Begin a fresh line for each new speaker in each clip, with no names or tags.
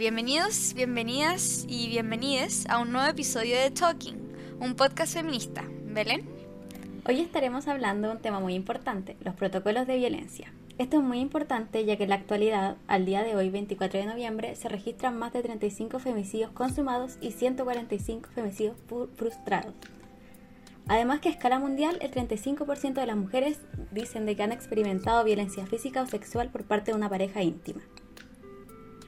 Bienvenidos, bienvenidas y bienvenides a un nuevo episodio de Talking, un podcast feminista. ¿Belén?
Hoy estaremos hablando de un tema muy importante, los protocolos de violencia. Esto es muy importante ya que en la actualidad, al día de hoy, 24 de noviembre, se registran más de 35 femicidios consumados y 145 femicidios frustrados. Además que a escala mundial, el 35% de las mujeres dicen de que han experimentado violencia física o sexual por parte de una pareja íntima.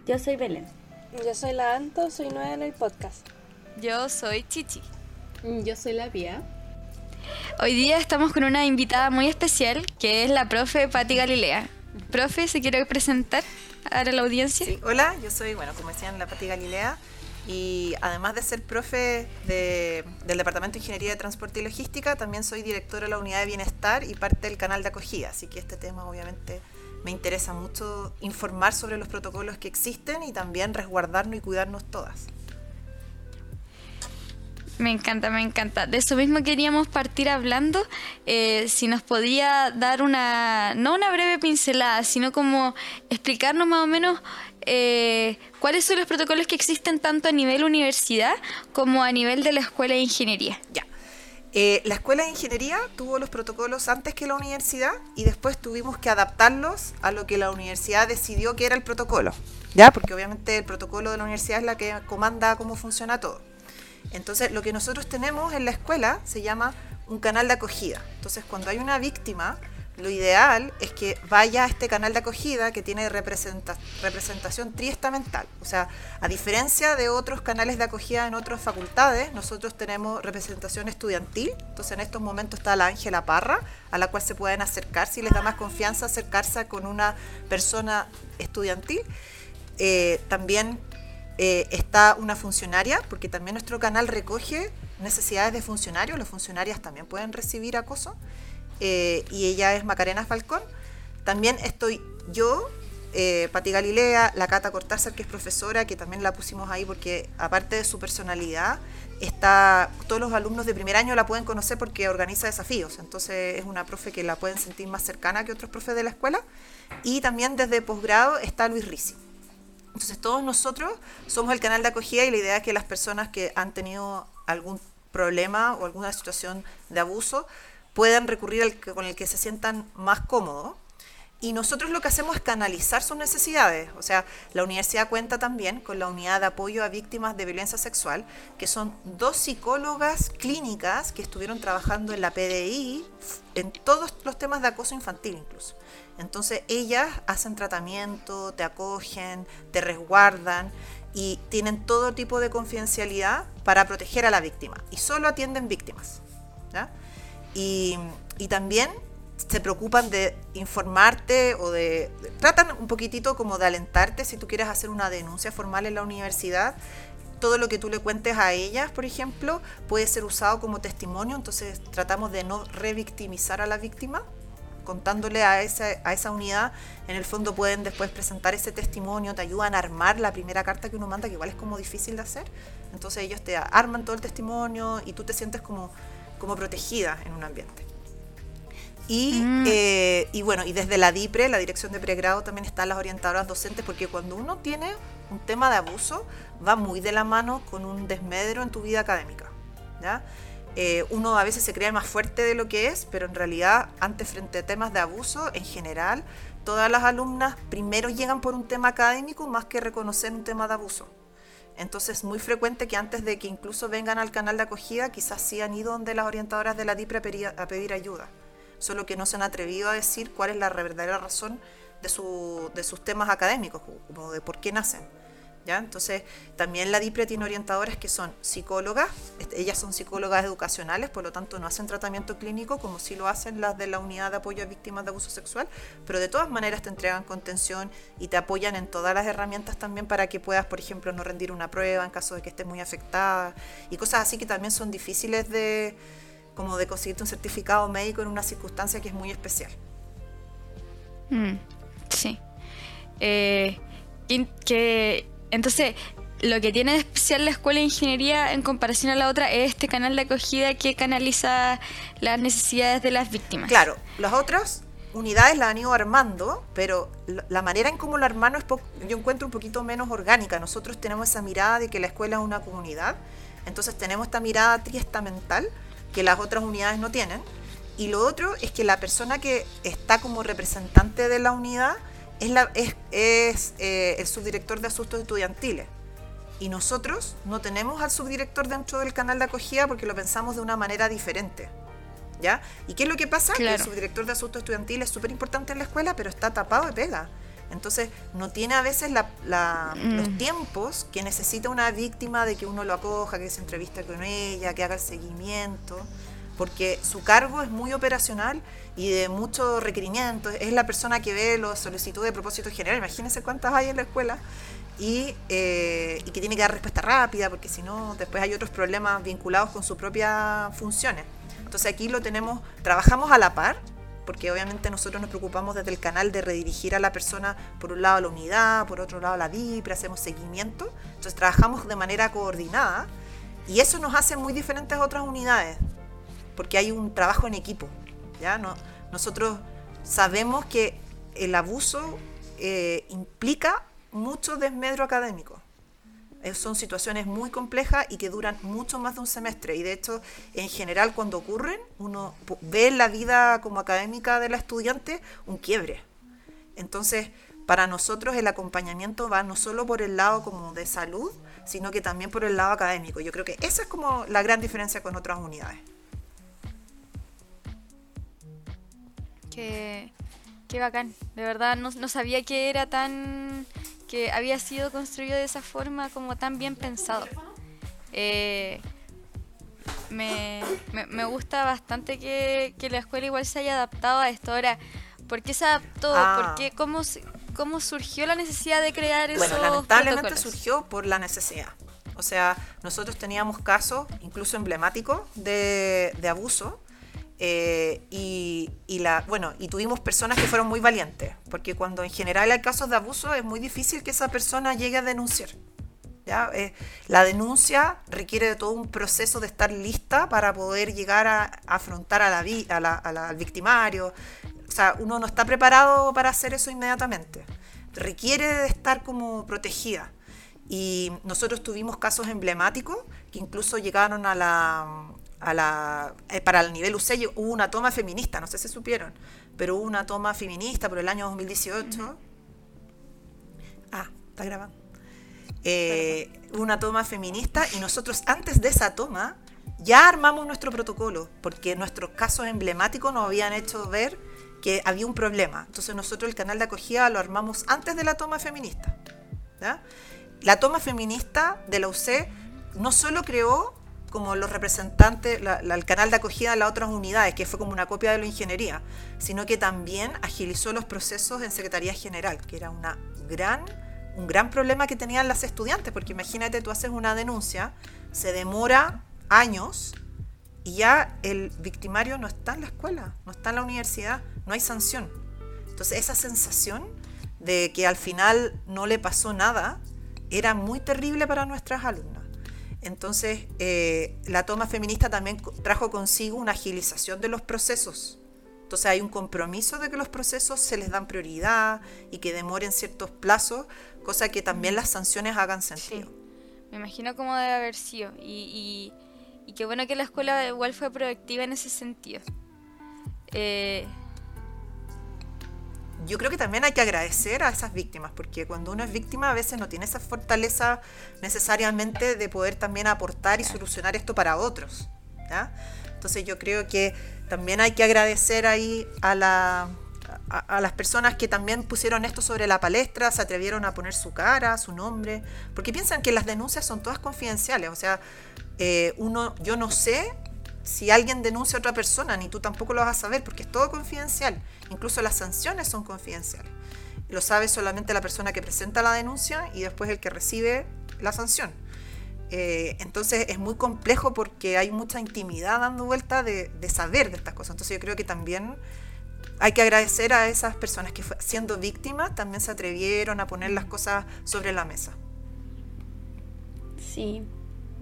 Yo soy Belén.
Yo soy la Anto, soy nueva en el podcast.
Yo soy Chichi.
Yo soy la Pia.
Hoy día estamos con una invitada muy especial que es la profe Patti Galilea. Profe, ¿se quiere presentar a la audiencia?
Sí, hola, yo soy, bueno, como decían, la Patti Galilea. Y además de ser profe del Departamento de Ingeniería de Transporte y Logística, también soy directora de la Unidad de Bienestar y parte del canal de acogida. Así que este tema obviamente me interesa mucho informar sobre los protocolos que existen y también resguardarnos y cuidarnos todas.
Me encanta, me encanta. De eso mismo queríamos partir hablando. Eh, si nos podía dar una, no una breve pincelada, sino como explicarnos más o menos eh, cuáles son los protocolos que existen tanto a nivel universidad como a nivel de la escuela de ingeniería.
Ya. Eh, la escuela de ingeniería tuvo los protocolos antes que la universidad y después tuvimos que adaptarlos a lo que la universidad decidió que era el protocolo, ¿ya? Porque obviamente el protocolo de la universidad es la que comanda cómo funciona todo. Entonces, lo que nosotros tenemos en la escuela se llama un canal de acogida. Entonces, cuando hay una víctima, lo ideal es que vaya a este canal de acogida que tiene representación triestamental. O sea, a diferencia de otros canales de acogida en otras facultades, nosotros tenemos representación estudiantil. Entonces, en estos momentos está la Ángela Parra, a la cual se pueden acercar si les da más confianza acercarse con una persona estudiantil. Eh, también eh, está una funcionaria, porque también nuestro canal recoge necesidades de funcionarios. Las funcionarias también pueden recibir acoso. Eh, y ella es Macarena Falcón. También estoy yo, eh, Pati Galilea, la Cata Cortázar, que es profesora, que también la pusimos ahí porque aparte de su personalidad, está, todos los alumnos de primer año la pueden conocer porque organiza desafíos, entonces es una profe que la pueden sentir más cercana que otros profes de la escuela. Y también desde posgrado está Luis Risi. Entonces todos nosotros somos el canal de acogida y la idea es que las personas que han tenido algún problema o alguna situación de abuso puedan recurrir al con el que se sientan más cómodos. Y nosotros lo que hacemos es canalizar sus necesidades. O sea, la universidad cuenta también con la unidad de apoyo a víctimas de violencia sexual, que son dos psicólogas clínicas que estuvieron trabajando en la PDI en todos los temas de acoso infantil incluso. Entonces ellas hacen tratamiento, te acogen, te resguardan y tienen todo tipo de confidencialidad para proteger a la víctima. Y solo atienden víctimas. ¿ya? Y, también se preocupan de informarte o de, tratan un poquitito como de alentarte si tú quieres hacer una denuncia formal en la universidad. Todo lo que tú le cuentes a ellas, por ejemplo, puede ser usado como testimonio, entonces tratamos de no revictimizar a la víctima, contándole a esa, a esa unidad, en el fondo pueden después presentar ese testimonio, te ayudan a armar la primera carta que uno manda, que igual es como difícil de hacer. Entonces ellos te arman todo el testimonio y tú te sientes como como protegida en un ambiente. Y, mm. eh, y, bueno, y desde la DIPRE, la Dirección de Pregrado, también están las orientadoras docentes, porque cuando uno tiene un tema de abuso, va muy de la mano con un desmedro en tu vida académica. ¿ya? Eh, uno a veces se cree más fuerte de lo que es, pero en realidad, ante frente a temas de abuso, en general, todas las alumnas primero llegan por un tema académico más que reconocer un tema de abuso. Entonces es muy frecuente que antes de que incluso vengan al canal de acogida, quizás sí han ido donde las orientadoras de la DIPRE a pedir, ayuda, solo que no se han atrevido a decir cuál es la verdadera razón de, de sus temas académicos, como de por qué nacen. Entonces, también la DIPRE tiene orientadoras que son psicólogas, ellas son psicólogas educacionales, por lo tanto no hacen tratamiento clínico como si lo hacen las de la unidad de apoyo a víctimas de abuso sexual, pero de todas maneras te entregan contención y te apoyan en todas las herramientas también para que puedas, por ejemplo, no rendir una prueba en caso de que estés muy afectada y cosas así que también son difíciles de como de conseguirte un certificado médico en una circunstancia que es muy especial.
Mm, sí. Eh, que entonces, lo que tiene especial la escuela de ingeniería en comparación a la otra es este canal de acogida que canaliza las necesidades de las víctimas.
Claro, los otros unidades la han ido armando, pero la manera en cómo lo armaron es yo encuentro un poquito menos orgánica. Nosotros tenemos esa mirada de que la escuela es una comunidad, entonces tenemos esta mirada triestamental que las otras unidades no tienen. Y lo otro es que la persona que está como representante de la unidad es, la, es, es eh, el subdirector de asuntos estudiantiles. Y nosotros no tenemos al subdirector dentro del canal de acogida porque lo pensamos de una manera diferente. ¿Ya? ¿Y qué es lo que pasa? Que el subdirector de asuntos estudiantiles es súper importante en la escuela, pero está tapado de pega. Entonces, no tiene a veces la, mm. los tiempos que necesita una víctima de que uno lo acoja, que se entrevista con ella, que haga el seguimiento, porque su cargo es muy operacional y de mucho requerimiento. Es la persona que ve los solicitudes de propósito general. Imagínense cuántas hay en la escuela eh, y, que tiene que dar respuesta rápida, porque si no, después hay otros problemas vinculados con sus propias funciones. Entonces aquí lo tenemos, trabajamos a la par, porque obviamente nosotros nos preocupamos desde el canal de redirigir a la persona, por un lado a la unidad, por otro lado a la DIPRE, hacemos seguimiento, entonces trabajamos de manera coordinada y eso nos hace muy diferentes a otras unidades, porque hay un trabajo en equipo. ¿Ya? No, nosotros sabemos que el abuso eh, implica mucho desmedro académico. Eh, son situaciones muy complejas y que duran mucho más de un semestre. Y de hecho, en general, cuando ocurren, uno ve en la vida como académica de la estudiante un quiebre. Entonces, para nosotros el acompañamiento va no solo por el lado como de salud, sino que también por el lado académico. Yo creo que esa es como la gran diferencia con otras unidades.
Qué, qué bacán. De verdad, no, no sabía que era tan que había sido construido de esa forma como tan bien pensado. Eh, me, me, gusta bastante que, que, la escuela igual se haya adaptado a esto. Ahora, ¿por qué se adaptó? Ah. ¿Por cómo, ¿Cómo surgió la necesidad de crear eso?
Bueno, lamentablemente surgió por la necesidad. O sea, nosotros teníamos casos, incluso emblemáticos, de, de abuso eh, y, la, bueno, y tuvimos personas que fueron muy valientes, porque cuando en general hay casos de abuso es muy difícil que esa persona llegue a denunciar. ¿ya? Eh, la denuncia requiere de todo un proceso de estar lista para poder llegar a, afrontar a la, al victimario. O sea, uno no está preparado para hacer eso inmediatamente. Requiere de estar como protegida. Y nosotros tuvimos casos emblemáticos que incluso llegaron a la, la, eh, para el nivel UCE hubo una toma feminista, no sé si supieron, pero hubo una toma feminista por el año 2018. Ah, está grabando. Eh, una toma feminista y nosotros antes de esa toma ya armamos nuestro protocolo, porque nuestros casos emblemáticos nos habían hecho ver que había un problema. Entonces nosotros el canal de acogida lo armamos antes de la toma feminista. La toma feminista de la UC no solo creó como los representantes, el canal de acogida de las otras unidades, que fue como una copia de la ingeniería, sino que también agilizó los procesos en Secretaría General, que era gran, un gran problema que tenían las estudiantes, porque imagínate, tú haces una denuncia, se demora años y ya el victimario no está en la escuela, no está en la universidad, no hay sanción. Entonces esa sensación de que al final no le pasó nada era muy terrible para nuestras alumnas. Entonces, eh, la toma feminista también trajo consigo una agilización de los procesos. Entonces hay un compromiso de que los procesos se les dan prioridad y que demoren ciertos plazos, cosa que también las sanciones hagan sentido.
Me imagino cómo debe haber sido y, y, qué bueno que la escuela igual fue proactiva en ese sentido. Eh,
yo creo que también hay que agradecer a esas víctimas, porque cuando uno es víctima a veces no tiene esa fortaleza necesariamente de poder también aportar y solucionar esto para otros. Entonces yo creo que también hay que agradecer ahí a, la, a, las personas que también pusieron esto sobre la palestra, se atrevieron a poner su cara, su nombre, porque piensan que las denuncias son todas confidenciales, o sea, eh, uno, yo no sé si alguien denuncia a otra persona, ni tú tampoco lo vas a saber, porque es todo confidencial. Incluso las sanciones son confidenciales. Lo sabe solamente la persona que presenta la denuncia y después el que recibe la sanción. Eh, entonces es muy complejo porque hay mucha intimidad dando vuelta de, saber de estas cosas. Entonces yo creo que también hay que agradecer a esas personas que siendo víctimas también se atrevieron a poner las cosas sobre la mesa.
Sí,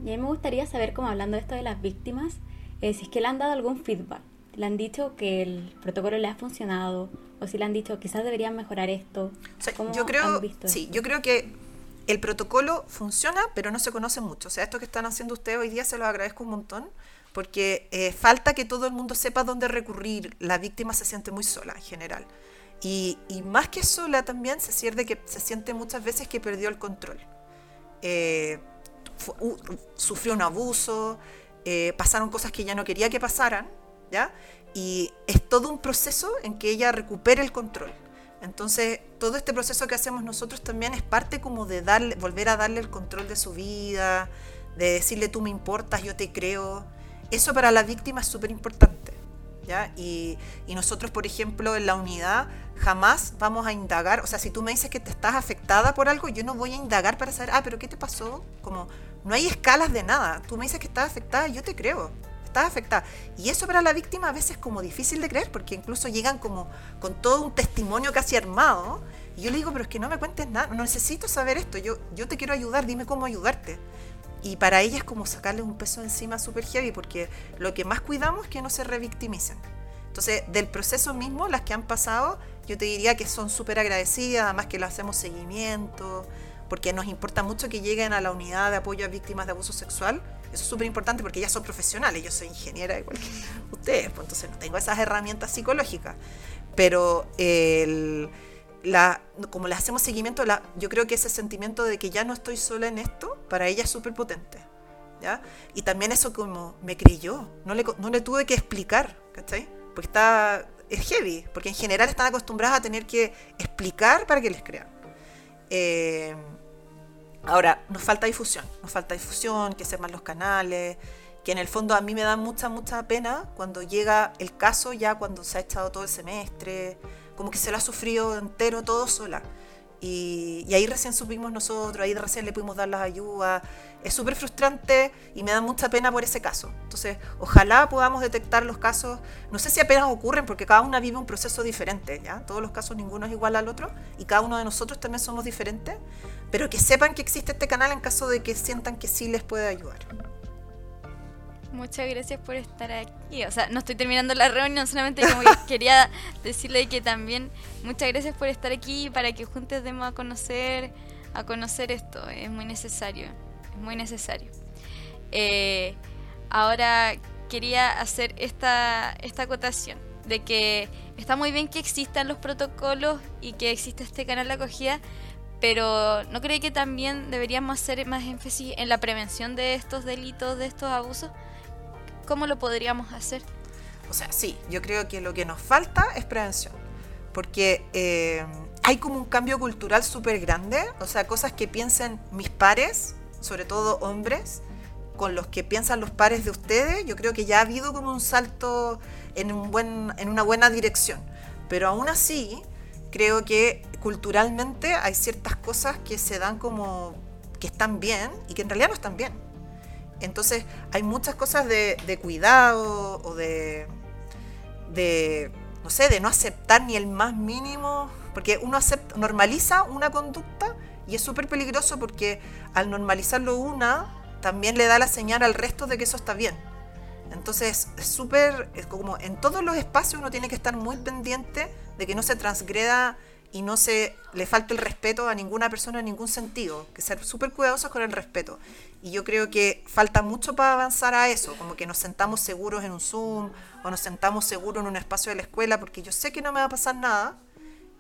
y a mí me gustaría saber, como hablando de esto de las víctimas, eh, si es que le han dado algún feedback ¿Le han dicho que el protocolo le ha funcionado? ¿O si le han dicho quizás deberían mejorar esto?
¿Cómo yo creo, han visto sí, yo creo que el protocolo funciona, pero no se conoce mucho. O sea, esto que están haciendo ustedes hoy día se lo agradezco un montón, porque eh, falta que todo el mundo sepa dónde recurrir. La víctima se siente muy sola en general. Y, más que sola también se siente, que, se siente muchas veces que perdió el control. Eh, sufrió un abuso, eh, pasaron cosas que ya no quería que pasaran, ¿ya? Y es todo un proceso en que ella recupere el control. Entonces, todo este proceso que hacemos nosotros también es parte como de darle, volver a darle el control de su vida, de decirle tú me importas, yo te creo. Eso para la víctima es súper importante. ¿ya? Y, y, nosotros, por ejemplo, en la unidad jamás vamos a indagar, o sea, si tú me dices que te estás afectada por algo, yo no voy a indagar para saber, ah, pero ¿qué te pasó? Como, no hay escalas de nada. Tú me dices que estás afectada, yo te creo estás afectada. Y eso para la víctima a veces es como difícil de creer, porque incluso llegan como con todo un testimonio casi armado. Y yo le digo, pero es que no me cuentes nada, no necesito saber esto, yo, yo te quiero ayudar, dime cómo ayudarte. Y para ella es como sacarle un peso encima súper heavy, porque lo que más cuidamos es que no se revictimicen. Entonces, del proceso mismo, las que han pasado, yo te diría que son súper agradecidas, además que le hacemos seguimiento, porque nos importa mucho que lleguen a la unidad de apoyo a víctimas de abuso sexual, eso es súper importante porque ellas son profesionales, yo soy ingeniera igual que ustedes, pues entonces no tengo esas herramientas psicológicas. Pero la, como le hacemos seguimiento, yo creo que ese sentimiento de que ya no estoy sola en esto, para ella es súper potente. ¿ya? Y también eso como me creyó, no le, no le tuve que explicar, ¿cachai? Porque está, es heavy, porque en general están acostumbradas a tener que explicar para que les crean. Eh, Ahora, nos falta difusión, nos falta difusión, que sepan los canales, que en el fondo a mí me da mucha, mucha pena cuando llega el caso ya cuando se ha echado todo el semestre, como que se lo ha sufrido entero todo sola. Y, ahí recién supimos nosotros, ahí recién le pudimos dar las ayudas. Es súper frustrante y me da mucha pena por ese caso. Entonces, ojalá podamos detectar los casos. No sé si apenas ocurren, porque cada una vive un proceso diferente. ¿ya? Todos los casos, ninguno es igual al otro. Y cada uno de nosotros también somos diferentes. Pero que sepan que existe este canal en caso de que sientan que sí les puede ayudar.
Muchas gracias por estar aquí. O sea, no estoy terminando la reunión, solamente como quería decirle que también muchas gracias por estar aquí para que juntos demos a conocer a conocer esto. Es muy necesario, es muy necesario. Eh, ahora quería hacer esta, esta acotación de que está muy bien que existan los protocolos y que exista este canal de acogida, pero ¿no cree que también deberíamos hacer más énfasis en la prevención de estos delitos, de estos abusos? ¿Cómo lo podríamos hacer?
O sea, sí, yo creo que lo que nos falta es prevención, porque eh, hay como un cambio cultural súper grande, o sea, cosas que piensen mis pares, sobre todo hombres, con los que piensan los pares de ustedes, yo creo que ya ha habido como un salto en, un buen, en una buena dirección, pero aún así creo que culturalmente hay ciertas cosas que se dan como que están bien y que en realidad no están bien. Entonces hay muchas cosas de, cuidado o de, de, no sé, de no aceptar ni el más mínimo, porque uno acepta, normaliza una conducta y es súper peligroso porque al normalizarlo una, también le da la señal al resto de que eso está bien. Entonces es súper, como en todos los espacios uno tiene que estar muy pendiente de que no se transgreda y no se le falte el respeto a ninguna persona en ningún sentido, que ser súper cuidadosos con el respeto. Y yo creo que falta mucho para avanzar a eso, como que nos sentamos seguros en un Zoom o nos sentamos seguros en un espacio de la escuela porque yo sé que no me va a pasar nada.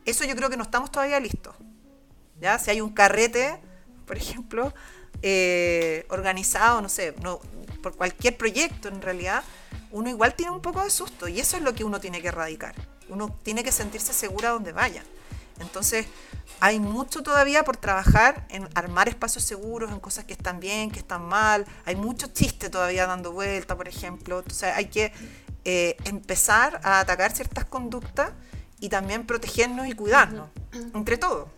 Eso yo creo que no estamos todavía listos. ¿ya? Si hay un carrete, por ejemplo, eh, organizado, no sé, no, por cualquier proyecto en realidad, uno igual tiene un poco de susto y eso es lo que uno tiene que erradicar. Uno tiene que sentirse segura donde vaya. Entonces, hay mucho todavía por trabajar en armar espacios seguros, en cosas que están bien, que están mal. Hay mucho chiste todavía dando vuelta, por ejemplo. Entonces, hay que eh, empezar a atacar ciertas conductas y también protegernos y cuidarnos, entre todos.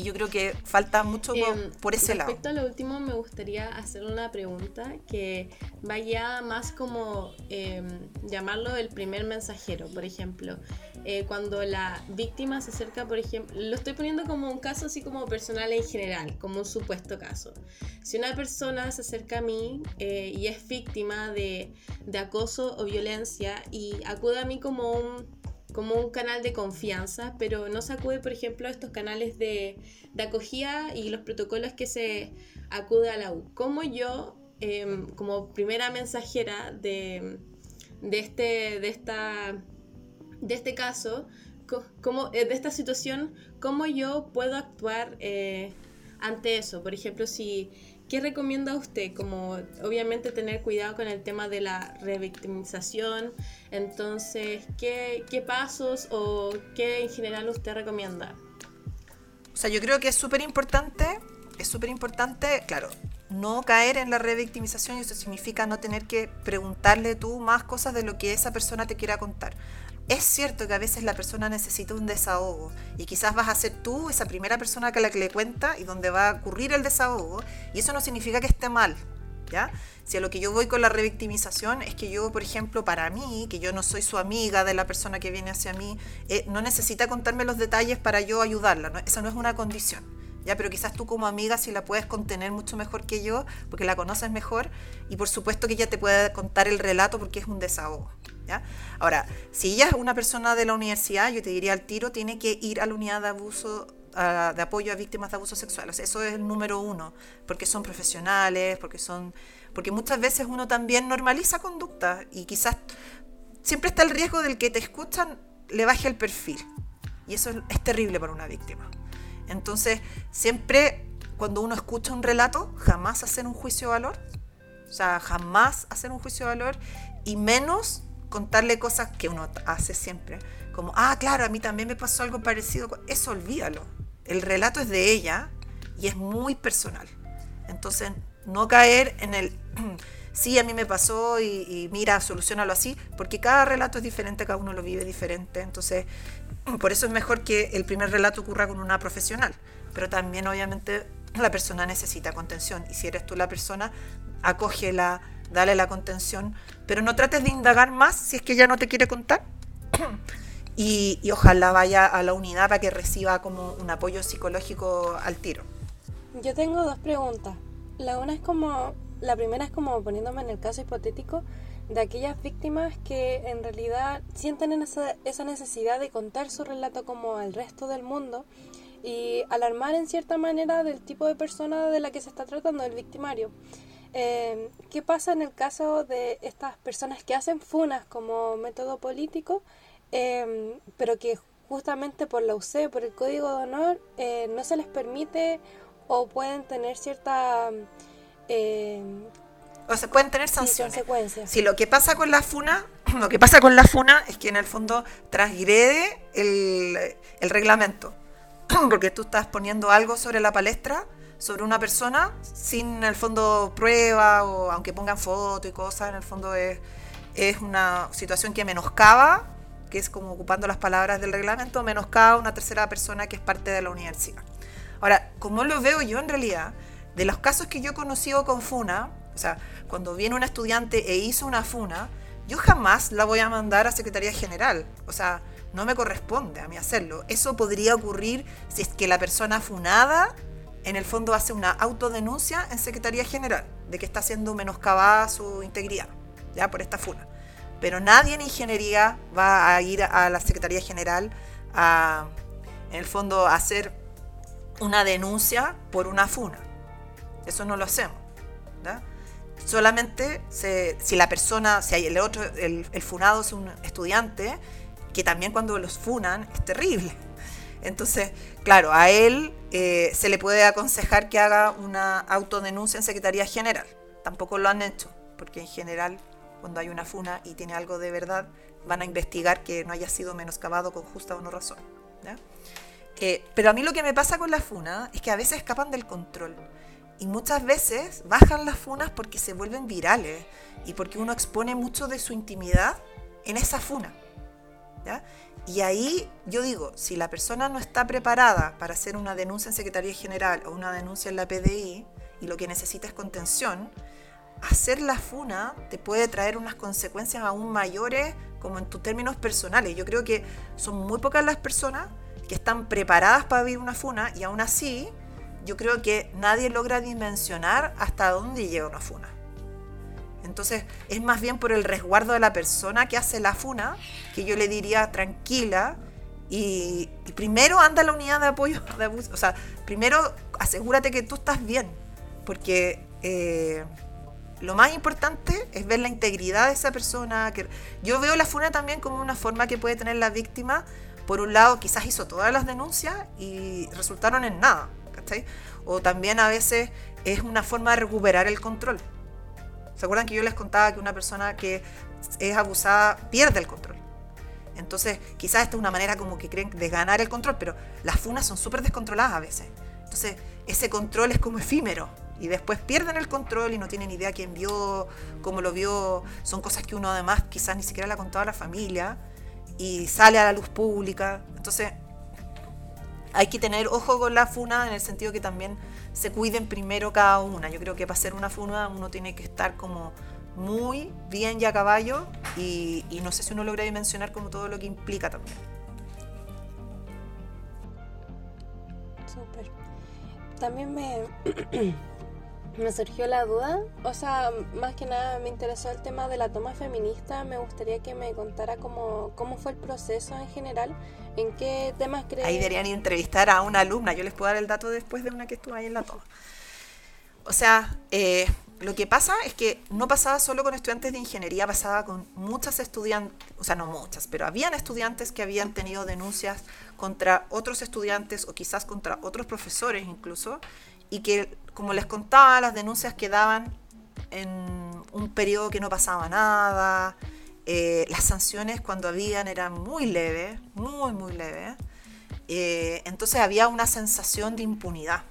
Y yo creo que falta mucho por, ese lado.
Respecto a lo último, me gustaría hacer una pregunta que vaya más como em, llamarlo el primer mensajero. Por ejemplo, eh, cuando la víctima se acerca, por ejemplo, lo estoy poniendo como un caso así como personal en general, como un supuesto caso. Si una persona se acerca a mí eh, y es víctima de, de acoso o violencia y acude a mí como un como un canal de confianza, pero no se acude, por ejemplo, a estos canales de, acogida y los protocolos que se acude a la U. ¿Cómo yo, em, como primera mensajera de, de, este, de esta de este caso, como, eh, de esta situación, cómo yo puedo actuar eh, ante eso. Por ejemplo, si, ¿qué recomienda usted? Como obviamente tener cuidado con el tema de la revictimización. Entonces, ¿qué, qué pasos o qué en general usted recomienda?
O sea, yo creo que es súper importante, es súper importante, claro, no caer en la revictimización y eso significa no tener que preguntarle tú más cosas de lo que esa persona te quiera contar es cierto que a veces la persona necesita un desahogo y quizás vas a ser tú esa primera persona que la que le cuenta y donde va a ocurrir el desahogo y eso no significa que esté mal, ¿ya? Si a lo que yo voy con la revictimización es que yo, por ejemplo, para mí, que yo no soy su amiga de la persona que viene hacia mí, eh, no necesita contarme los detalles para yo ayudarla, ¿no? esa no es una condición. ¿Ya? Pero quizás tú como amiga si la puedes contener mucho mejor que yo, porque la conoces mejor, y por supuesto que ella te puede contar el relato porque es un desahogo. Ahora, si ella es una persona de la universidad, yo te diría al tiro, tiene que ir a la unidad de abuso de apoyo a víctimas de abuso sexual. eso es el número uno, porque son profesionales, porque son, porque muchas veces uno también normaliza conducta y quizás siempre está el riesgo del que te escuchan le baje el perfil. Y eso es terrible para una víctima. Entonces, siempre cuando uno escucha un relato, jamás hacer un juicio de valor. O sea, jamás hacer un juicio de valor y menos contarle cosas que uno hace siempre, como, ah, claro, a mí también me pasó algo parecido, eso olvídalo. El relato es de ella y es muy personal. Entonces, no caer en el, sí, a mí me pasó y, mira, solucionalo así, porque cada relato es diferente, cada uno lo vive diferente. Entonces, por eso es mejor que el primer relato ocurra con una profesional. Pero también, obviamente, la persona necesita contención. Y si eres tú la persona, acógela, dale la contención, pero no trates de indagar más si es que ella no te quiere contar. y, ojalá vaya a la unidad para que reciba como un apoyo psicológico al tiro.
Yo tengo dos preguntas. La una es como, la primera es como poniéndome en el caso hipotético de aquellas víctimas que en realidad sienten esa, esa necesidad de contar su relato como el resto del mundo y alarmar en cierta manera del tipo de persona de la que se está tratando, el victimario. Eh, ¿Qué pasa en el caso de estas personas que hacen funas como método político, em, pero que justamente por la UC, por el Código de Honor, eh, no se les permite o pueden tener cierta...
O se pueden tener sanciones.
consecuencias.
Si lo que pasa con la funa, lo que pasa con la funa es que en el fondo transgrede el, el reglamento, porque tú estás poniendo algo sobre la palestra sobre una persona sin en el fondo prueba o aunque pongan foto y cosas, en el fondo es, es una situación que menoscaba, que es como ocupando las palabras del reglamento, menoscaba a una tercera persona que es parte de la universidad. Ahora, como lo veo yo en realidad, de los casos que yo he conocido con FUNA, sea, cuando viene un estudiante e hizo una FUNA, yo jamás la voy a mandar a Secretaría General. O sea, no me corresponde a mí hacerlo. Eso podría ocurrir si es que la persona funada en el fondo hace una autodenuncia en Secretaría General de que está siendo menoscabada su integridad, ya por esta funa. Pero nadie en ingeniería va a ir a la Secretaría General a, en el fondo, a hacer una denuncia por una funa. Eso no lo hacemos. Solamente si la persona, si hay el otro, el, funado es un estudiante, que también cuando los funan es terrible. Entonces, claro, a él eh, se le puede aconsejar que haga una autodenuncia en Secretaría General. Tampoco lo han hecho, porque en general, cuando hay una funa y tiene algo de verdad, van a investigar que no haya sido menoscabado con justa o no razón. Eh, pero a mí lo que me pasa con la funa es que a veces escapan del control. Y muchas veces bajan las funas porque se vuelven virales y porque uno expone mucho de su intimidad en esa funa. Y ahí yo digo, si la persona no está preparada para hacer una denuncia en Secretaría General o una denuncia en la PDI y lo que necesita es contención, hacer la funa te puede traer unas consecuencias aún mayores como en tus términos personales. Yo creo que son muy pocas las personas que están preparadas para vivir una funa y aún así yo creo que nadie logra dimensionar hasta dónde llega una funa. Entonces es más bien por el resguardo de la persona que hace la funa que yo le diría tranquila y, primero anda a la unidad de apoyo de abuso. O sea, primero asegúrate que tú estás bien porque eh, lo más importante es ver la integridad de esa persona. Que, yo veo la funa también como una forma que puede tener la víctima. Por un lado, quizás hizo todas las denuncias y resultaron en nada. O también a veces es una forma de recuperar el control. ¿Se acuerdan que yo les contaba que una persona que es abusada pierde el control? Entonces, quizás esta es una manera como que creen de ganar el control, pero las funas son súper descontroladas a veces. Entonces, ese control es como efímero y después pierden el control y no tienen idea quién vio, cómo lo vio. Son cosas que uno además quizás ni siquiera le ha contado a la familia y sale a la luz pública. Entonces, hay que tener ojo con la funa en el sentido que también se cuiden primero cada una. Yo creo que para hacer una funa uno tiene que estar como muy bien ya a caballo y, no sé si uno logra dimensionar como todo lo que implica también.
Súper. También me, me surgió la duda, o sea, más que nada me interesó el tema de la toma feminista, me gustaría que me contara cómo, cómo fue el proceso en general ¿En qué temas crees?
Ahí deberían entrevistar a una alumna. Yo les puedo dar el dato después de una que estuvo ahí en la toma. O sea, eh, lo que pasa es que no pasaba solo con estudiantes de ingeniería, pasaba con muchas estudiantes, o sea, no muchas, pero habían estudiantes que habían tenido denuncias contra otros estudiantes o quizás contra otros profesores incluso, y que, como les contaba, las denuncias quedaban en un periodo que no pasaba nada, eh, las sanciones cuando habían eran muy leves, muy, muy leves. Eh, entonces había una sensación de impunidad.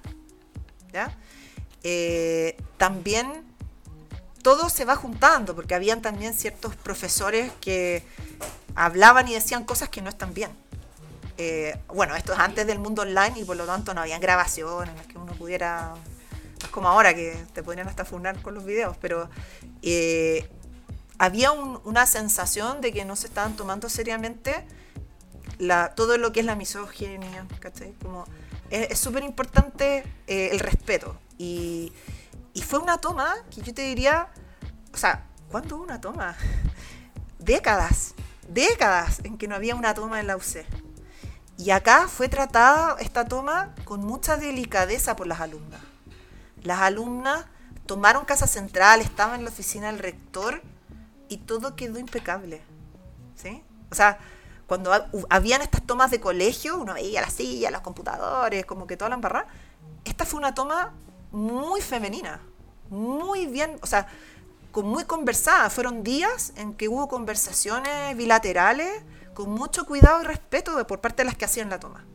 Eh, también todo se va juntando, porque habían también ciertos profesores que hablaban y decían cosas que no están bien. bueno, esto es antes del mundo online y por lo tanto no habían grabaciones en las que uno pudiera, como ahora que te podrían hasta fundar con los videos, pero había una sensación de que no se estaban tomando seriamente la, todo lo que es la misoginia, ¿cachai? Como, es súper importante eh, el respeto. Y, fue una toma que yo te diría, o sea, ¿cuándo hubo una toma? Décadas, décadas en que no había una toma en la UC. Y acá fue tratada esta toma con mucha delicadeza por las alumnas. Las alumnas tomaron Casa Central, estaban en la oficina del rector y todo quedó impecable. ¿sí? O sea, cuando habían estas tomas de colegio, uno veía la silla, los computadores, como que toda la embarrada. Esta fue una toma muy femenina, muy bien, o sea, con muy conversada. Fueron días en que hubo conversaciones bilaterales con mucho cuidado y respeto por parte de las que hacían la toma.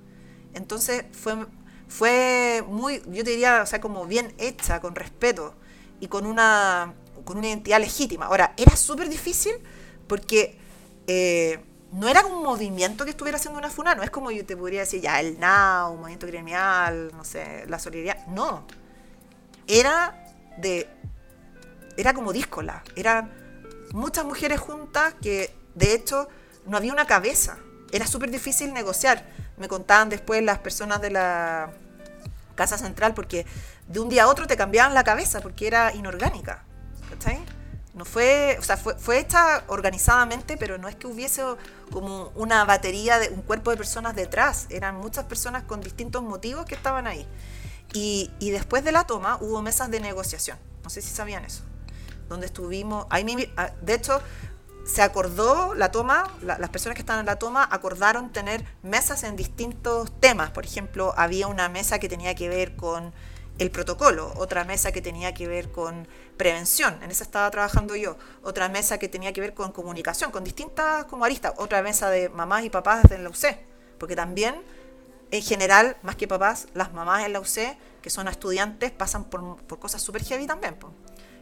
Entonces fue, fue muy, yo diría, o sea, como bien hecha, con respeto y con una con una identidad legítima. Ahora, era súper difícil porque eh, no era un movimiento que estuviera haciendo una funa, no es como yo te podría decir ya el un movimiento gremial, no sé, la solidaridad. No. Era de. Era como díscola. Eran muchas mujeres juntas que, de hecho, no había una cabeza. Era súper difícil negociar. Me contaban después las personas de la Casa Central porque de un día a otro te cambiaban la cabeza porque era inorgánica. No fue, o sea, fue, fue hecha organizadamente, pero no es que hubiese como una batería de un cuerpo de personas detrás, eran muchas personas con distintos motivos que estaban ahí. Y, y después de la toma hubo mesas de negociación, no sé si sabían eso, donde estuvimos, ahí ah, de hecho se acordó la toma, las personas que estaban en la toma acordaron tener mesas en distintos temas. Por ejemplo, había una mesa que tenía que ver con el protocolo, otra mesa que tenía que ver con prevención, en esa estaba trabajando yo, otra mesa que tenía que ver con comunicación, con distintas como aristas, otra mesa de mamás y papás en la UC, porque también en general, más que papás, las mamás en la UC, que son estudiantes, pasan por, cosas súper heavy también.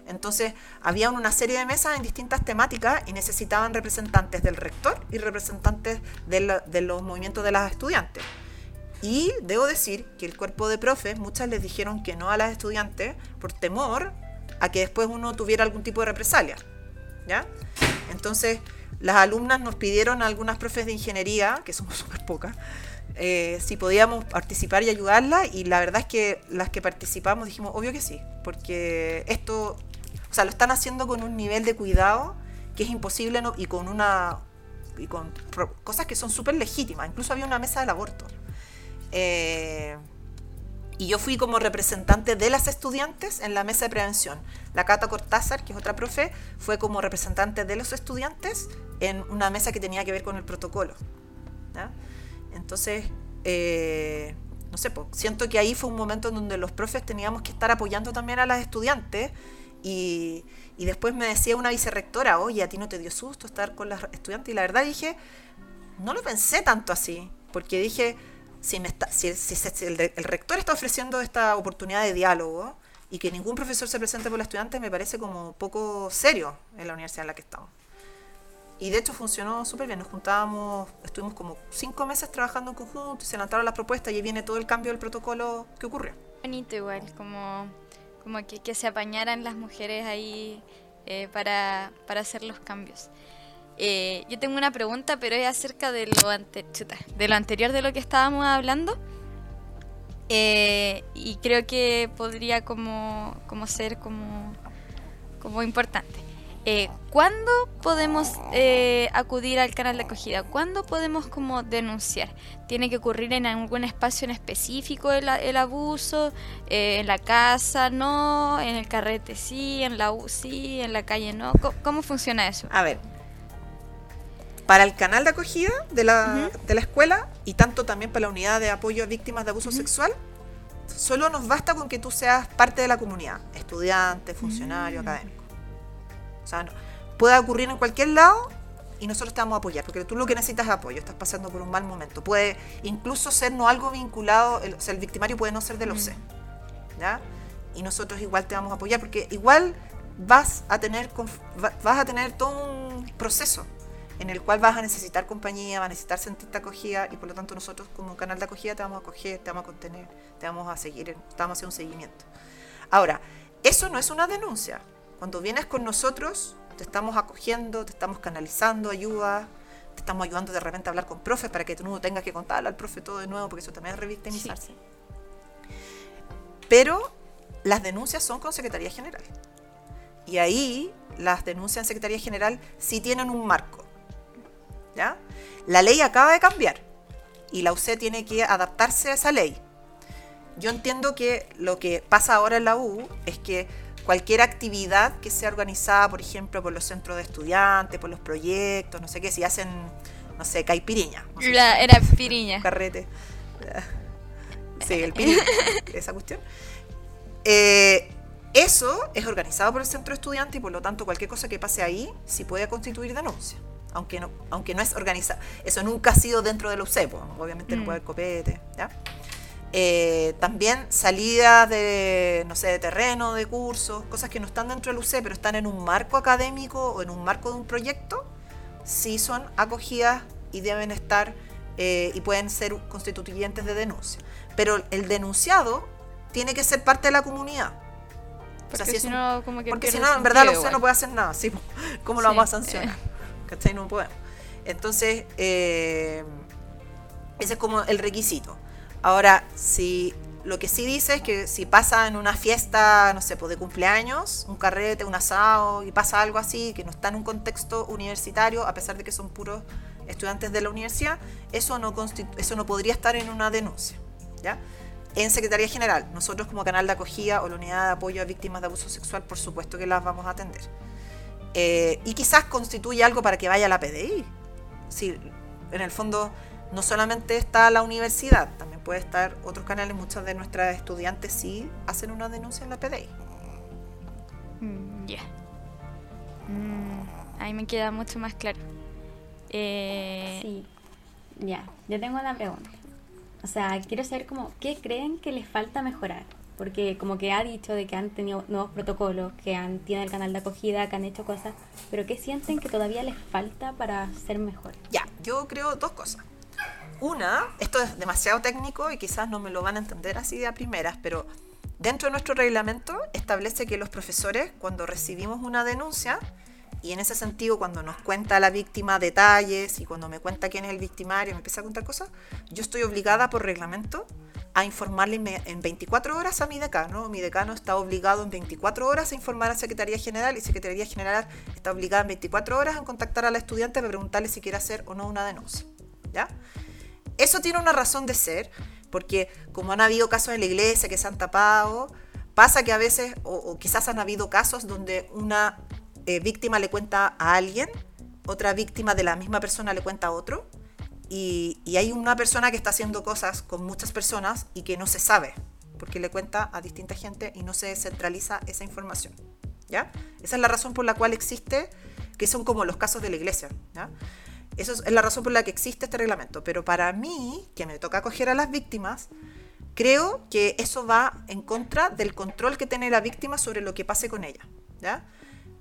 Entonces, había una serie de mesas en distintas temáticas y necesitaban representantes del rector y representantes de los movimientos de las estudiantes. Y debo decir que el cuerpo de profes, muchas les dijeron que no a las estudiantes por temor a que después uno tuviera algún tipo de represalia. ¿Ya? Entonces, las alumnas nos pidieron a algunas profes de ingeniería, que somos súper pocas, eh, si podíamos participar y ayudarlas, y la verdad es que las que participamos dijimos, obvio que sí, porque esto, o sea, lo están haciendo con un nivel de cuidado que es imposible y con una y con cosas que son súper legítimas. Incluso había una mesa del aborto. Eh, y yo fui como representante de las estudiantes en la mesa de prevención. La Cata Cortázar, que es otra profe, fue como representante de los estudiantes en una mesa que tenía que ver con el protocolo. Entonces, eh, no sé, siento que ahí fue un momento en donde los profes teníamos que estar apoyando también a las estudiantes y, y después me decía una vicerrectora, oye, a ti no te dio susto estar con las estudiantes. Y la verdad dije, no lo pensé tanto así, porque dije, si, me está, si, el, rector está ofreciendo esta oportunidad de diálogo y que ningún profesor se presente por la estudiante, me parece como poco serio en la universidad en la que estamos. Y de hecho funcionó súper bien. Nos juntábamos, estuvimos como cinco meses trabajando en conjunto, se lanzaron las propuestas y ahí viene todo el cambio del protocolo que ocurrió.
Bonito igual, como como que, que se apañaran las mujeres ahí eh, para, para, hacer los cambios. Eh, yo tengo una pregunta, pero es acerca de lo, ante de lo anterior de lo que estábamos hablando. Eh, y creo que podría como, como ser como, como importante. Eh, ¿Cuándo podemos eh, acudir al canal de acogida? ¿Cuándo podemos como denunciar? ¿Tiene que ocurrir en algún espacio en específico el, abuso? Eh, ¿En la casa no? ¿En el carrete sí? ¿En la U sí? ¿En la calle no? ¿Cómo, funciona eso?
A ver, para el canal de acogida de la, de la, escuela y tanto también para la unidad de apoyo a víctimas de abuso sexual, solo nos basta con que tú seas parte de la comunidad, estudiante, funcionario, mm. académico. O sea, puede ocurrir en cualquier lado y nosotros te vamos a apoyar, porque tú lo que necesitas es apoyo, estás pasando por un mal momento. Puede incluso ser no algo vinculado, o sea, el victimario puede no ser de los mm. ¿ya? Y nosotros igual te vamos a apoyar, porque igual vas a tener, vas a tener todo un proceso en el cual vas a necesitar compañía, vas a necesitar sentirte acogida y por lo tanto nosotros como canal de acogida te vamos a acoger, te vamos a contener, te vamos a seguir, te vamos a hacer un seguimiento. Ahora, eso no es una denuncia, cuando vienes con nosotros, te estamos acogiendo, te estamos canalizando ayuda, te estamos ayudando de repente a hablar con profes para que tú no tengas que contarle al profe todo de nuevo, porque eso también es revictimizarse. Pero las denuncias son con Secretaría General. Y ahí las denuncias en Secretaría General sí tienen un marco. ¿ya? La ley acaba de cambiar y la UC tiene que adaptarse a esa ley. Yo entiendo que lo que pasa ahora en la U es que cualquier actividad que sea organizada, por ejemplo, por los centros de estudiantes, por los proyectos, no sé qué, si hacen, no sé, caipiriña.
era piriña.
Carrete. Sí, el piriña, esa cuestión. Eh, eso es organizado por el centro de estudiantes y por lo tanto cualquier cosa que pase ahí sí puede constituir denuncia. Aunque no, aunque no es organizado. Eso nunca ha sido dentro del UCEPO. Obviamente no mm. puede haber copete. ¿ya? Eh, también salidas de, no sé, de terreno, de cursos, cosas que no están dentro del UC, pero están en un marco académico o en un marco de un proyecto, sí son acogidas y deben estar eh, y pueden ser constituyentes de denuncia. Pero el denunciado tiene que ser parte de la comunidad.
Porque si, no, como que
porque si no, en verdad la UC no puede hacer nada. ¿sí? ¿Cómo lo vamos a sancionar? ¿Cachai? No podemos. Entonces, eh, ese es como el requisito. Ahora, si lo que sí dice es que si pasa en una fiesta, no sé, pues de cumpleaños, un carrete, un asado, y pasa algo así, que no está en un contexto universitario, a pesar de que son puros estudiantes de la universidad, eso no, eso no podría estar en una denuncia. ¿ya? En Secretaría General, nosotros como canal de acogida o la unidad de apoyo a víctimas de abuso sexual, por supuesto que las vamos a atender. Eh, y quizás constituye algo para que vaya a la PDI. Si en el fondo no solamente está la universidad, también puede estar otros canales. Muchas de nuestras estudiantes sí hacen una denuncia en la PDI.
Mm, ya. Mm, ahí me queda mucho más claro.
Eh... Sí. Ya, yo tengo una pregunta. O sea, quiero saber como, ¿qué creen que les falta mejorar? Porque como que ha dicho de que han tenido nuevos protocolos, que han tienen el canal de acogida, que han hecho cosas, pero ¿qué sienten que todavía les falta para ser mejor?
Ya, yo creo dos cosas. Una, esto es demasiado técnico y quizás no me lo van a entender así de a primeras, pero Dentro de nuestro reglamento establece que los profesores, cuando recibimos una denuncia, y en ese sentido, cuando nos cuenta la víctima detalles y cuando me cuenta quién es el victimario, me empieza a contar cosas, yo estoy obligada por reglamento a informarle en 24 horas a mi decano. Mi decano está obligado en 24 horas a informar a Secretaría General y Secretaría General está obligada en 24 horas a contactar a la estudiante para preguntarle si quiere hacer o no una denuncia. ¿Ya? Eso tiene una razón de ser porque como han habido casos en la iglesia que se han tapado, pasa que a veces, o, quizás han habido casos donde una eh, víctima le cuenta a alguien, otra víctima de la misma persona le cuenta a otro, y, hay una persona que está haciendo cosas con muchas personas y que no se sabe, porque le cuenta a distinta gente y no se centraliza esa información. ¿ya? Esa es la razón por la cual existe, que son como los casos de la iglesia. Esa es la razón por la que existe este reglamento. Pero para mí, que me toca acoger a las víctimas, creo que eso va en contra del control que tiene la víctima sobre lo que pase con ella. ¿ya?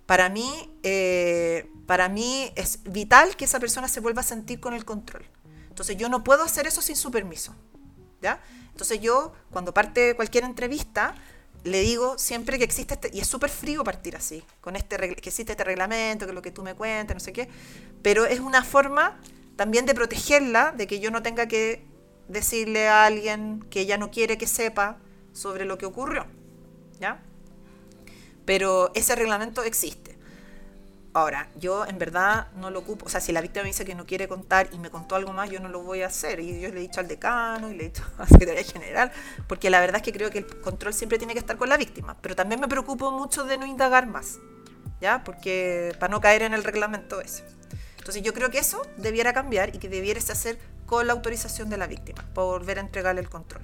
Para, mí, eh, para mí es vital que esa persona se vuelva a sentir con el control. Entonces yo no puedo hacer eso sin su permiso. ¿ya? Entonces yo, cuando parte cualquier entrevista, le digo siempre que existe este, y es súper frío partir así, con este que existe este reglamento, que es lo que tú me cuentas, no sé qué, pero es una forma también de protegerla, de que yo no tenga que decirle a alguien que ella no quiere que sepa sobre lo que ocurrió, ¿ya? Pero ese reglamento existe. Ahora, yo en verdad no lo ocupo, o sea, si la víctima me dice que no quiere contar y me contó algo más, yo no lo voy a hacer. Y yo le he dicho al decano y le he dicho a la Secretaría General, porque la verdad es que creo que el control siempre tiene que estar con la víctima. Pero también me preocupo mucho de no indagar más, ¿ya? Porque para no caer en el reglamento ese. Entonces yo creo que eso debiera cambiar y que debiera hacer con la autorización de la víctima, por volver a entregarle el control.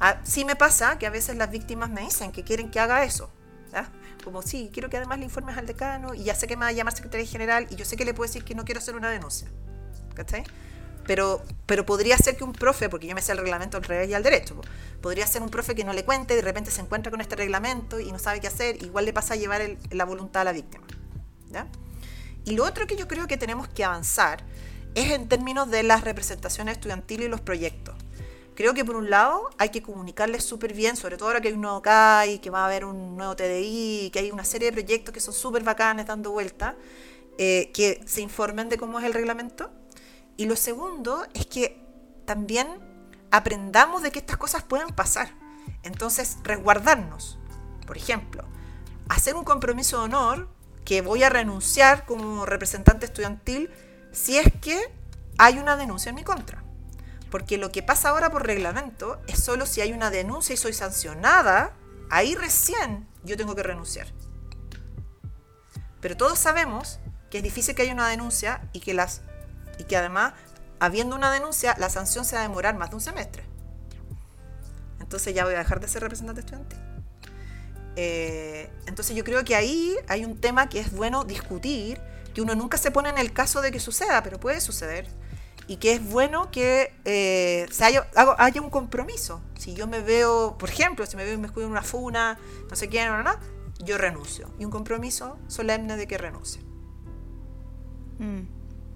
Ah, sí me pasa que a veces las víctimas me dicen que quieren que haga eso, ¿ya? Como, sí, quiero que además le informes al decano y ya sé que me va a llamar secretaria general y yo sé que le puedo decir que no quiero hacer una denuncia. ¿Cachai? Pero, pero podría ser que un profe, porque yo me sé el reglamento al revés y al derecho, podría ser un profe que no le cuente, de repente se encuentra con este reglamento y no sabe qué hacer, igual le pasa a llevar la voluntad a la víctima. ¿ya? Y lo otro que yo creo que tenemos que avanzar es en términos de las representaciones estudiantiles y los proyectos creo que por un lado hay que comunicarles súper bien, sobre todo ahora que hay un nuevo CAI, que va a haber un nuevo TDI, que hay una serie de proyectos que son súper bacanes dando vuelta, eh, que se informen de cómo es el reglamento. Y lo segundo es que también aprendamos de que estas cosas pueden pasar. Entonces, resguardarnos. Por ejemplo, hacer un compromiso de honor que voy a renunciar como representante estudiantil si es que hay una denuncia en mi contra. Porque lo que pasa ahora por reglamento es solo si hay una denuncia y soy sancionada, ahí recién yo tengo que renunciar. Pero todos sabemos que es difícil que haya una denuncia y que, las, y que además, habiendo una denuncia, la sanción se va a demorar más de un semestre. Entonces ya voy a dejar de ser representante estudiante. Eh, entonces yo creo que ahí hay un tema que es bueno discutir, que uno nunca se pone en el caso de que suceda, pero puede suceder y que es bueno que eh, se haya, haya, un compromiso. Si yo me veo, por ejemplo, si me veo y me escudo en una funa, no sé quién, no, no, yo renuncio. Y un compromiso solemne de que renuncie.
Mm,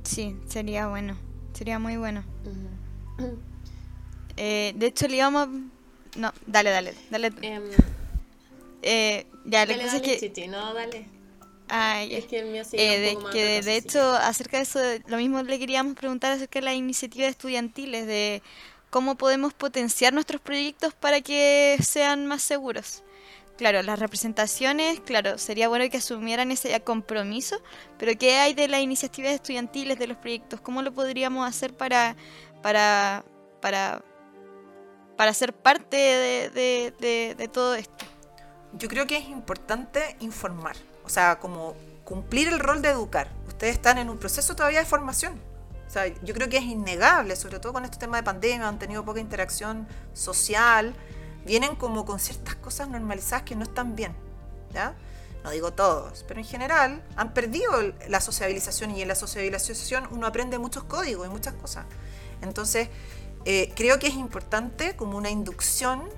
sí, sería bueno. Sería muy bueno. Eh, de hecho, le íbamos... No, dale, dale, dale. Em,
eh, ya, dale, que que... no, dale.
Es que el mío eh, de, que de hecho, acerca de eso, lo mismo le queríamos preguntar acerca de las iniciativas estudiantiles, de cómo podemos potenciar nuestros proyectos para que sean más seguros. Claro, las representaciones, claro, sería bueno que asumieran ese compromiso, pero ¿qué hay de las iniciativas estudiantiles, de los proyectos? ¿Cómo lo podríamos hacer para, para, para, para ser parte de, de todo esto?
Yo creo que es importante informar o sea, como cumplir el rol de educar. Ustedes están en un proceso todavía de formación. O sea, yo creo que es innegable, sobre todo con este tema de pandemia, han tenido poca interacción social, vienen como con ciertas cosas normalizadas que no están bien. ¿ya? No digo todos, pero en general han perdido la sociabilización y en la sociabilización uno aprende muchos códigos y muchas cosas. Entonces, eh, creo que es importante como una inducción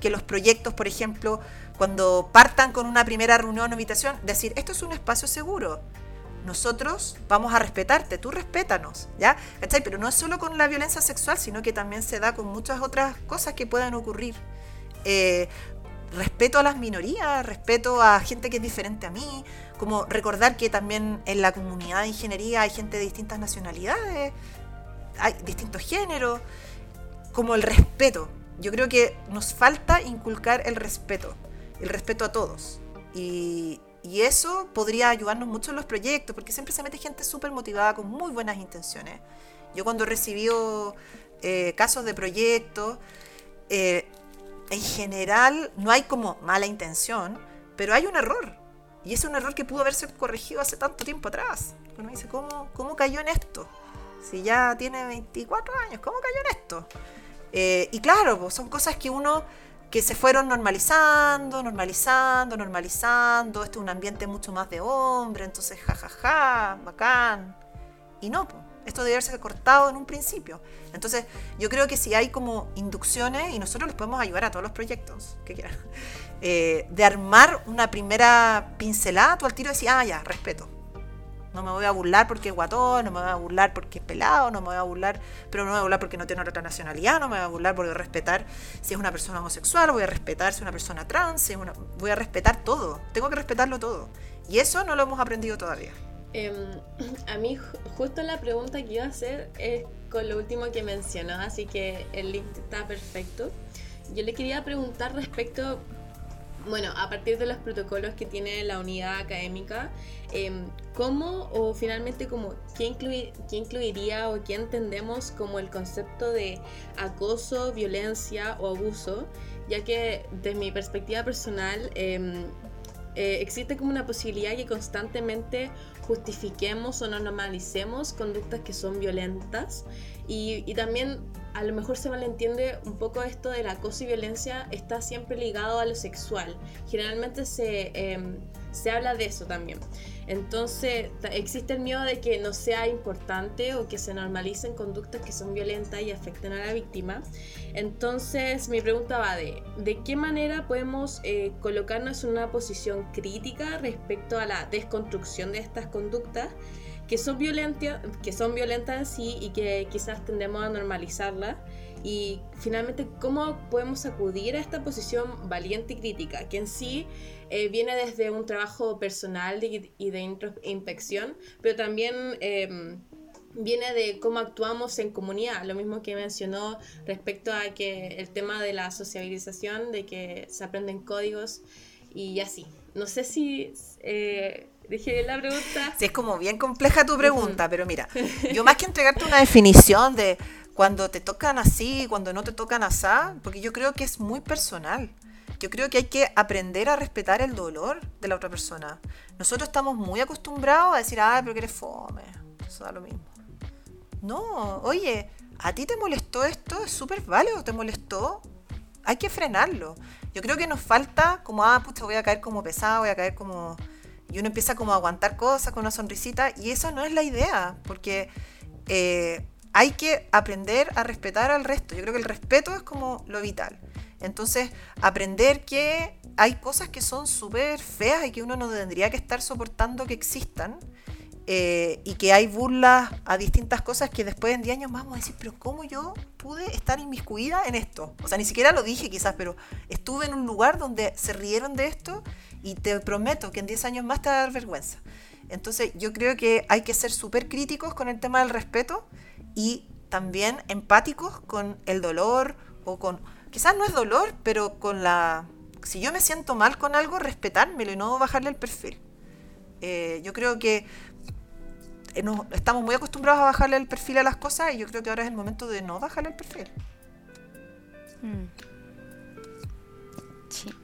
que los proyectos, por ejemplo, cuando partan con una primera reunión o invitación, decir, esto es un espacio seguro. Nosotros vamos a respetarte, tú respétanos, ¿ya? Pero no es solo con la violencia sexual, sino que también se da con muchas otras cosas que puedan ocurrir. Eh, respeto a las minorías, respeto a gente que es diferente a mí, como recordar que también en la comunidad de ingeniería hay gente de distintas nacionalidades, hay distintos géneros, como el respeto. Yo creo que nos falta inculcar el respeto, el respeto a todos. Y, eso podría ayudarnos mucho en los proyectos, porque siempre se mete gente súper motivada con muy buenas intenciones. Yo cuando he recibido eh, casos de proyectos, eh, en general no hay como mala intención, pero hay un error. Y es un error que pudo haberse corregido hace tanto tiempo atrás. Uno dice, ¿cómo, cómo cayó en esto? Si ya tiene 24 años, ¿cómo cayó en esto? Eh, y claro, pues son cosas que uno que se fueron normalizando, normalizando, normalizando. Esto es un ambiente mucho más de hombre, entonces jajaja, ja, ja, bacán. Y no, pues esto debe haberse cortado en un principio. Entonces, yo creo que si hay como inducciones, y nosotros les podemos ayudar a todos los proyectos que quieran, eh, de armar una primera pincelada, tú al tiro decís, ah, ya, respeto. No me voy a burlar porque es guatón, no me voy a burlar porque es pelado, no me voy a burlar, pero no me voy a burlar porque no tiene otra nacionalidad, no me voy a burlar porque voy a respetar si es una persona homosexual, voy a respetar si es una persona trans, voy a respetar todo, tengo que respetarlo todo. Y eso no lo hemos aprendido todavía.
Em, a mí justo la pregunta que iba a hacer es con lo último que mencionó, así que el link está perfecto. Yo le quería preguntar respecto, bueno, a partir de los protocolos que tiene la unidad académica, em, ¿cómo o finalmente como qué, qué incluiría o qué entendemos como el concepto de acoso, violencia o abuso? Ya que desde mi perspectiva personal, em, eh, existe como una posibilidad que constantemente justifiquemos o no normalicemos conductas que son violentas y, y, también a lo mejor se malentiende un poco esto de la acoso y violencia está siempre ligado a lo sexual. Generalmente se, eh, se habla de eso también. Entonces existe el miedo de que no sea importante o que se normalicen conductas que son violentas y afecten a la víctima. Entonces mi pregunta va de, ¿de qué manera podemos eh, colocarnos en una posición crítica respecto a la desconstrucción de estas conductas? Que son violentas, que son violentas en sí y que quizás tendemos a normalizarlas. Y finalmente, ¿cómo podemos acudir a esta posición valiente y crítica? Que en sí eh, viene desde un trabajo personal y de introspección, pero también em, viene de cómo actuamos en comunidad, lo mismo que mencionó respecto a que el tema de la sociabilización, de que se aprenden códigos y así. No sé si eh, Dije la pregunta.
Sí, es como bien compleja tu pregunta, pero mira, yo más que entregarte una definición de cuando te tocan así, cuando no te tocan así, porque yo creo que es muy personal. Yo creo que hay que aprender a respetar el dolor de la otra persona. Nosotros estamos muy acostumbrados a decir, ah, pero que eres fome. Eso da lo mismo. No, oye, ¿a ti te molestó esto? Es súper válido, ¿te molestó? Hay que frenarlo. Yo creo que nos falta como, ah, pucha, voy a caer como pesado, voy a caer como y uno empieza como a aguantar cosas con una sonrisita y eso no es la idea, porque eh, hay que aprender a respetar al resto. Yo creo que el respeto es como lo vital. Entonces, aprender que hay cosas que son súper feas y que uno no tendría que estar soportando que existan. Eh, y que hay burlas a distintas cosas que después en 10 años más vamos a decir, pero ¿cómo yo pude estar inmiscuida en esto? O sea, ni siquiera lo dije quizás, pero estuve en un lugar donde se rieron de esto y te prometo que en 10 años más te va a dar vergüenza. Entonces yo creo que hay que ser súper críticos con el tema del respeto y también empáticos con el dolor o con, quizás no es dolor, pero con la, si yo me siento mal con algo, respetármelo y no bajarle el perfil. Eh, yo creo que eh, estamos muy acostumbrados a bajarle el perfil a las cosas y yo creo que ahora es el momento de no bajarle el perfil. Mm.
Sí.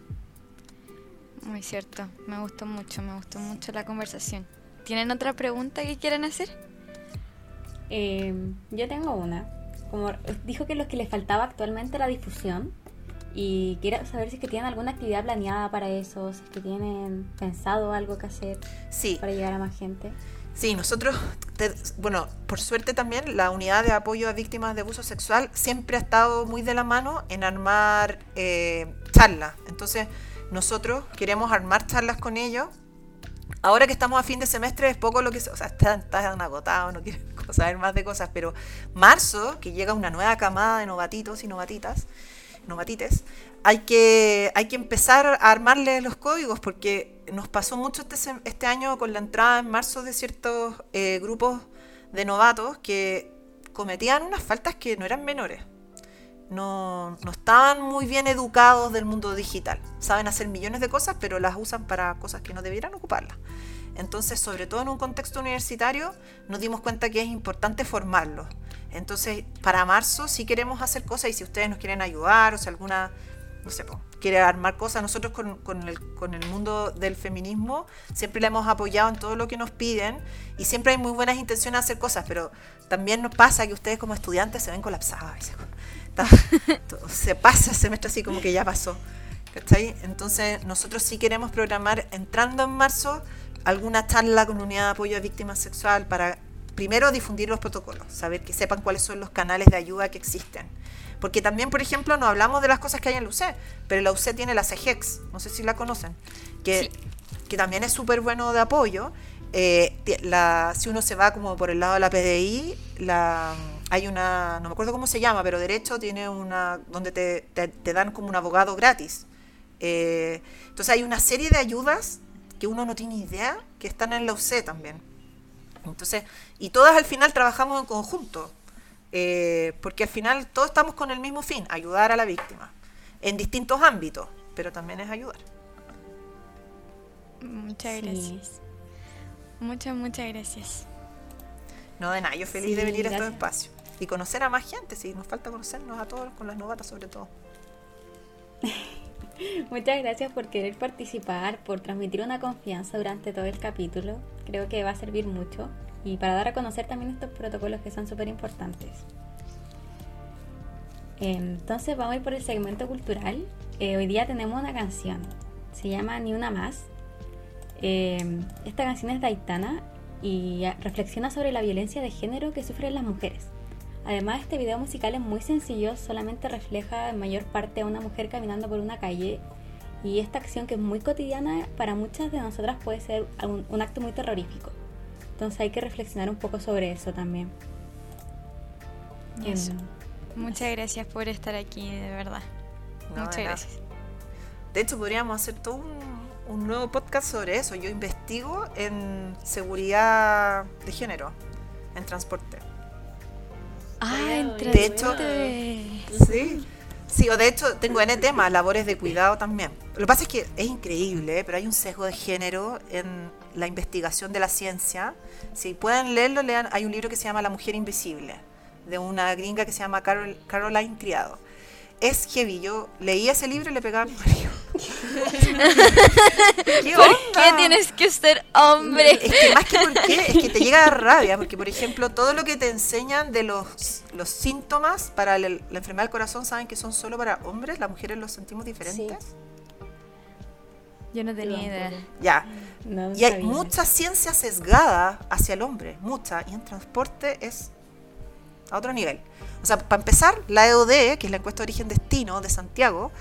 Muy cierto, me gustó mucho, me gustó mucho la conversación. ¿Tienen otra pregunta que quieran hacer?
Eh, yo tengo una. Como dijo que lo que les faltaba actualmente era difusión. Y quiero saber si es que tienen alguna actividad planeada para eso, si es que tienen pensado algo que hacer
sí.
para llegar a más gente.
Sí, nosotros, bueno, por suerte también la unidad de apoyo a víctimas de abuso sexual siempre ha estado muy de la mano en armar eh, charlas. Entonces, nosotros queremos armar charlas con ellos. Ahora que estamos a fin de semestre es poco lo que... O sea, están, están agotados, no quieren saber más de cosas, pero marzo, que llega una nueva camada de novatitos y novatitas, novatites, hay que, hay que empezar a armarle los códigos porque nos pasó mucho este, este año con la entrada en marzo de ciertos eh, grupos de novatos que cometían unas faltas que no eran menores. No, no, estaban muy bien educados del mundo digital. Saben hacer millones de cosas, pero las usan para cosas que no debieran ocuparlas. Entonces, sobre todo en un contexto universitario, nos dimos cuenta que es importante formarlos. Entonces, para marzo sí queremos hacer cosas y si ustedes nos quieren ayudar o si alguna, no sé, quiere armar cosas, nosotros con, con, el, con, el, mundo del feminismo siempre le hemos apoyado en todo lo que nos piden y siempre hay muy buenas intenciones de hacer cosas, pero también nos pasa que ustedes como estudiantes se ven colapsados. se pasa el semestre así como que ya pasó. ¿cachai? Entonces, nosotros sí queremos programar entrando en marzo alguna charla con unidad de apoyo a víctimas sexual para primero difundir los protocolos, saber que sepan cuáles son los canales de ayuda que existen. Porque también, por ejemplo, no hablamos de las cosas que hay en la UC, pero la UC tiene la CEGEX, no sé si la conocen, que, que también es súper bueno de apoyo. Eh, la, si uno se va como por el lado de la PDI, la, hay una, no me acuerdo cómo se llama, pero derecho tiene una, donde te, te, dan como un abogado gratis. Eh, entonces hay una serie de ayudas que uno no tiene idea que están en la UC también. Entonces, y todas al final trabajamos en conjunto, eh, porque al final todos estamos con el mismo fin, ayudar a la víctima, en distintos ámbitos, pero también es ayudar.
Muchas gracias. Muchas, muchas gracias.
No, de nada, yo feliz de venir a estos espacios y conocer a más gente, si nos falta conocernos a todos con las novatas sobre todo.
Muchas gracias por querer participar, por transmitir una confianza durante todo el capítulo. Creo que va a servir mucho y para dar a conocer también estos protocolos que son súper importantes. Entonces vamos a ir por el segmento cultural. Eh, hoy día tenemos una canción, se llama Ni una más. Em, esta canción es de Aitana y reflexiona sobre la violencia de género que sufren las mujeres. Además, este video musical es muy sencillo, solamente refleja en mayor parte a una mujer caminando por una calle y esta acción que es muy cotidiana para muchas de nosotras puede ser un, acto muy terrorífico. Entonces hay que reflexionar un poco sobre eso también.
Eso. Muchas gracias por estar aquí, de verdad. Muchas gracias.
De hecho, podríamos hacer todo un nuevo podcast sobre eso. Yo investigo en seguridad de género, en transporte.
Ah,
de hecho, sí. Sí, o de hecho tengo N temas, labores de cuidado también. Lo que pasa es que es increíble, ¿eh? pero hay un sesgo de género en la investigación de la ciencia. Si pueden leerlo, lean, hay un libro que se llama La mujer invisible, de una gringa que se llama Carol, Caroline Criado es heavy. Yo leí ese libro y le pegaba a mi marido.
¿Por qué tienes que ser hombre?
Es que más que por qué, es que te llega a rabia, porque por ejemplo, todo lo que te enseñan de los, los síntomas para la, enfermedad del corazón, ¿saben que son solo para hombres? ¿Las mujeres los sentimos diferentes?
Yo no tenía idea.
Ya. y hay mucha ciencia sesgada hacia el hombre, mucha, y en transporte es a otro nivel. O sea, para empezar, la EOD, que es la encuesta de origen-destino de Santiago,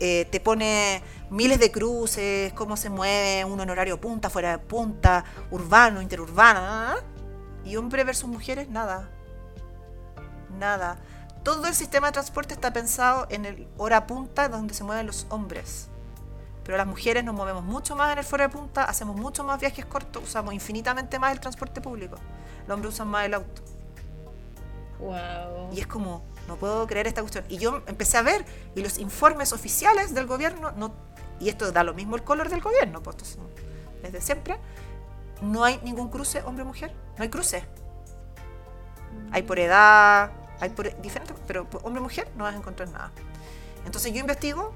eh, te pone miles de cruces, cómo se mueve uno en horario punta, fuera de punta, urbano, interurbano. Y hombre versus mujeres, nada. Nada. Todo el sistema de transporte está pensado en el hora punta donde se mueven los hombres. Pero las mujeres nos movemos mucho más en el fuera de punta, hacemos mucho más viajes cortos, usamos infinitamente más el transporte público. Los hombres usan más el auto. Y es como, no puedo creer esta cuestión. Y yo empecé a ver, y los informes oficiales del gobierno, no, y esto da lo mismo el color del gobierno, pues, desde siempre, no hay ningún cruce hombre-mujer, no hay cruce. Hay por edad, hay por diferentes, pero hombre-mujer no vas a encontrar nada. Entonces yo investigo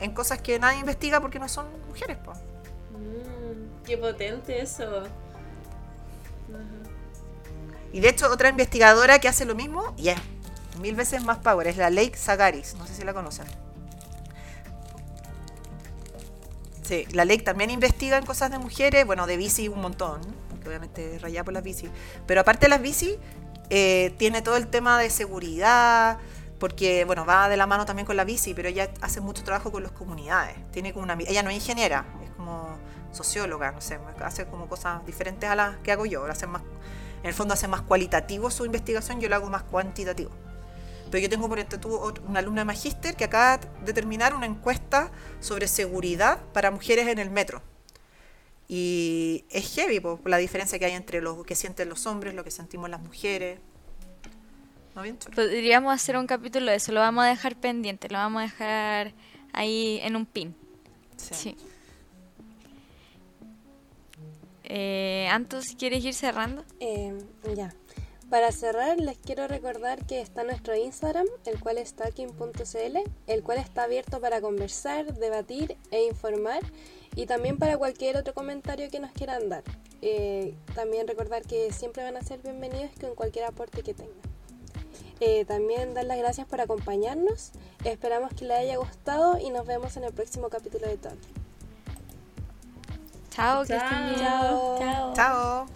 en cosas que nadie investiga porque no son mujeres, pues.
qué potente eso.
Y de hecho, otra investigadora que hace lo mismo, y es mil veces más power, es la Lake Sagaris. No sé si la conocen. Sí, la Lake también investiga en cosas de mujeres, bueno, de bici un montón, que obviamente rayada por las bici. Pero aparte de las bici, eh, tiene todo el tema de seguridad, porque bueno, va de la mano también con la bici, pero ella hace mucho trabajo con las comunidades. Tiene como una, ella no es ingeniera, es como socióloga, no sé, hace como cosas diferentes a las que hago yo, hace más en el fondo hace más cualitativo su investigación, yo lo hago más cuantitativo. Pero yo tengo por ejemplo una alumna de magíster que acaba de terminar una encuesta sobre seguridad para mujeres en el metro. Y es heavy po, la diferencia que hay entre lo que sienten los hombres, lo que sentimos las mujeres. ¿No bien?
Podríamos hacer un capítulo de eso, lo vamos a dejar pendiente, lo vamos a dejar ahí en un pin. Sí. Eh, si quieres ir cerrando.
Eh, ya. Para cerrar, les quiero recordar que está nuestro Instagram, el cual es talking.cl, el cual está abierto para conversar, debatir e informar, y también para cualquier otro comentario que nos quieran dar. Eh, también recordar que siempre van a ser bienvenidos con cualquier aporte que tengan. Eh, también dar las gracias por acompañarnos. Esperamos que les haya gustado y nos vemos en el próximo capítulo de Talking.
加油！加
油！
加
油！